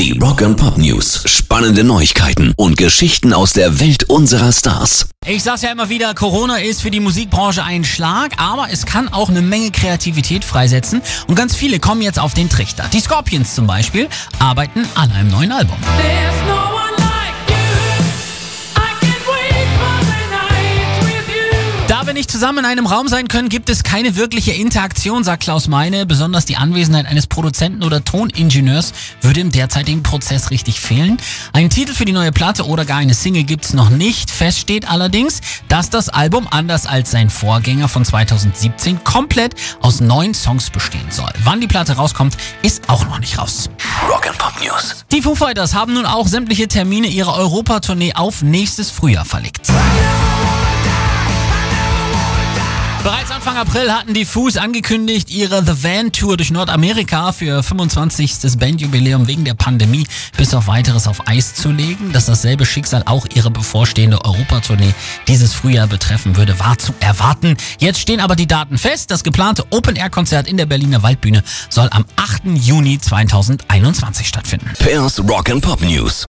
Die Rock and Pop News. Spannende Neuigkeiten und Geschichten aus der Welt unserer Stars. Ich sag's ja immer wieder, Corona ist für die Musikbranche ein Schlag, aber es kann auch eine Menge Kreativität freisetzen und ganz viele kommen jetzt auf den Trichter. Die Scorpions zum Beispiel arbeiten an einem neuen Album. Wir nicht zusammen in einem Raum sein können, gibt es keine wirkliche Interaktion, sagt Klaus Meine. Besonders die Anwesenheit eines Produzenten oder Toningenieurs würde im derzeitigen Prozess richtig fehlen. Einen Titel für die neue Platte oder gar eine Single gibt's noch nicht. Fest steht allerdings, dass das Album, anders als sein Vorgänger von 2017, komplett aus neun Songs bestehen soll. Wann die Platte rauskommt, ist auch noch nicht raus. Rock and Pop News. Die Foo Fighters haben nun auch sämtliche Termine ihrer Europatournee auf nächstes Frühjahr verlegt. Bereits Anfang April hatten die Foos angekündigt, ihre The Van Tour durch Nordamerika für 25. Bandjubiläum wegen der Pandemie bis auf weiteres auf Eis zu legen. Dass dasselbe Schicksal auch ihre bevorstehende Europatournee dieses Frühjahr betreffen würde, war zu erwarten. Jetzt stehen aber die Daten fest. Das geplante Open-Air-Konzert in der Berliner Waldbühne soll am 8. Juni 2021 stattfinden. Pairs Rock and Pop News.